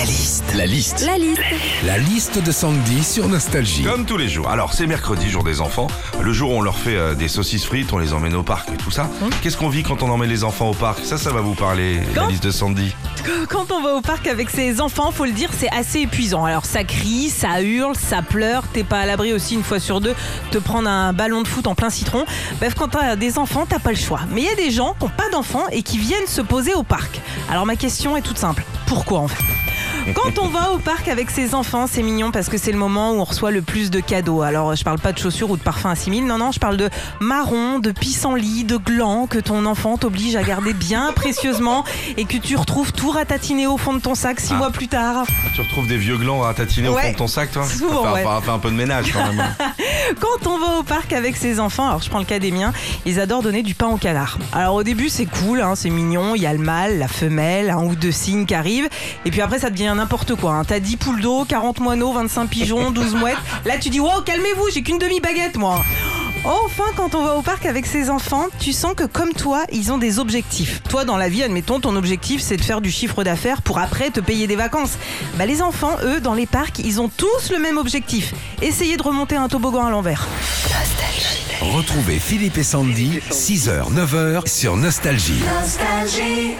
La liste. La liste. La liste. La liste de Sandy sur Nostalgie. Comme tous les jours. Alors, c'est mercredi, jour des enfants. Le jour où on leur fait euh, des saucisses frites, on les emmène au parc et tout ça. Qu'est-ce qu'on vit quand on emmène les enfants au parc? Ça, ça va vous parler, la Quand liste de Sandy. Quand on va au parc avec ses enfants, faut le dire, c'est assez épuisant. Alors ça crie, ça hurle, ça pleure. T'es pas à l'abri aussi une fois sur deux te prendre un ballon de foot en plein citron. Bref, quand t'as des enfants, t'as pas le choix. Mais il y a des gens qui n'ont pas d'enfants et qui viennent se poser au parc. Alors ma question est toute simple. Pourquoi en fait? Quand on va au parc avec ses enfants, c'est mignon parce que c'est le moment où on reçoit le plus de cadeaux. Alors, je parle pas de chaussures ou de parfums à 6000, non, non, je parle de marrons, de pissenlits, de glands que ton enfant t'oblige à garder bien précieusement et que tu retrouves tout ratatiné au fond de ton sac six Ah. mois plus tard. Tu retrouves des vieux glands à tatiner au fond de ton sac, toi souvent, Enfin, ouais. enfin, fais un peu de ménage quand même. Quand on va au parc avec ses enfants, alors je prends le cas des miens, ils adorent donner du pain au canard. Alors au début c'est cool, hein, c'est mignon, il y a le mâle, la femelle, un ou deux signes qui arrivent, et puis après ça devient n'importe quoi. hein. T'as 10 poules d'eau, 40 moineaux, 25 pigeons, 12 mouettes. Là tu dis wow calmez-vous, j'ai qu'une demi-baguette moi. Enfin, quand on va au parc avec ses enfants, tu sens que comme toi, ils ont des objectifs. Toi, dans la vie, admettons, ton objectif, c'est de faire du chiffre d'affaires pour après te payer des vacances. Bah, les enfants, eux, dans les parcs, ils ont tous le même objectif. Essayer de remonter un toboggan à l'envers. Retrouvez Philippe et Sandy, 6h, 9h sur Nostalgie. Nostalgie.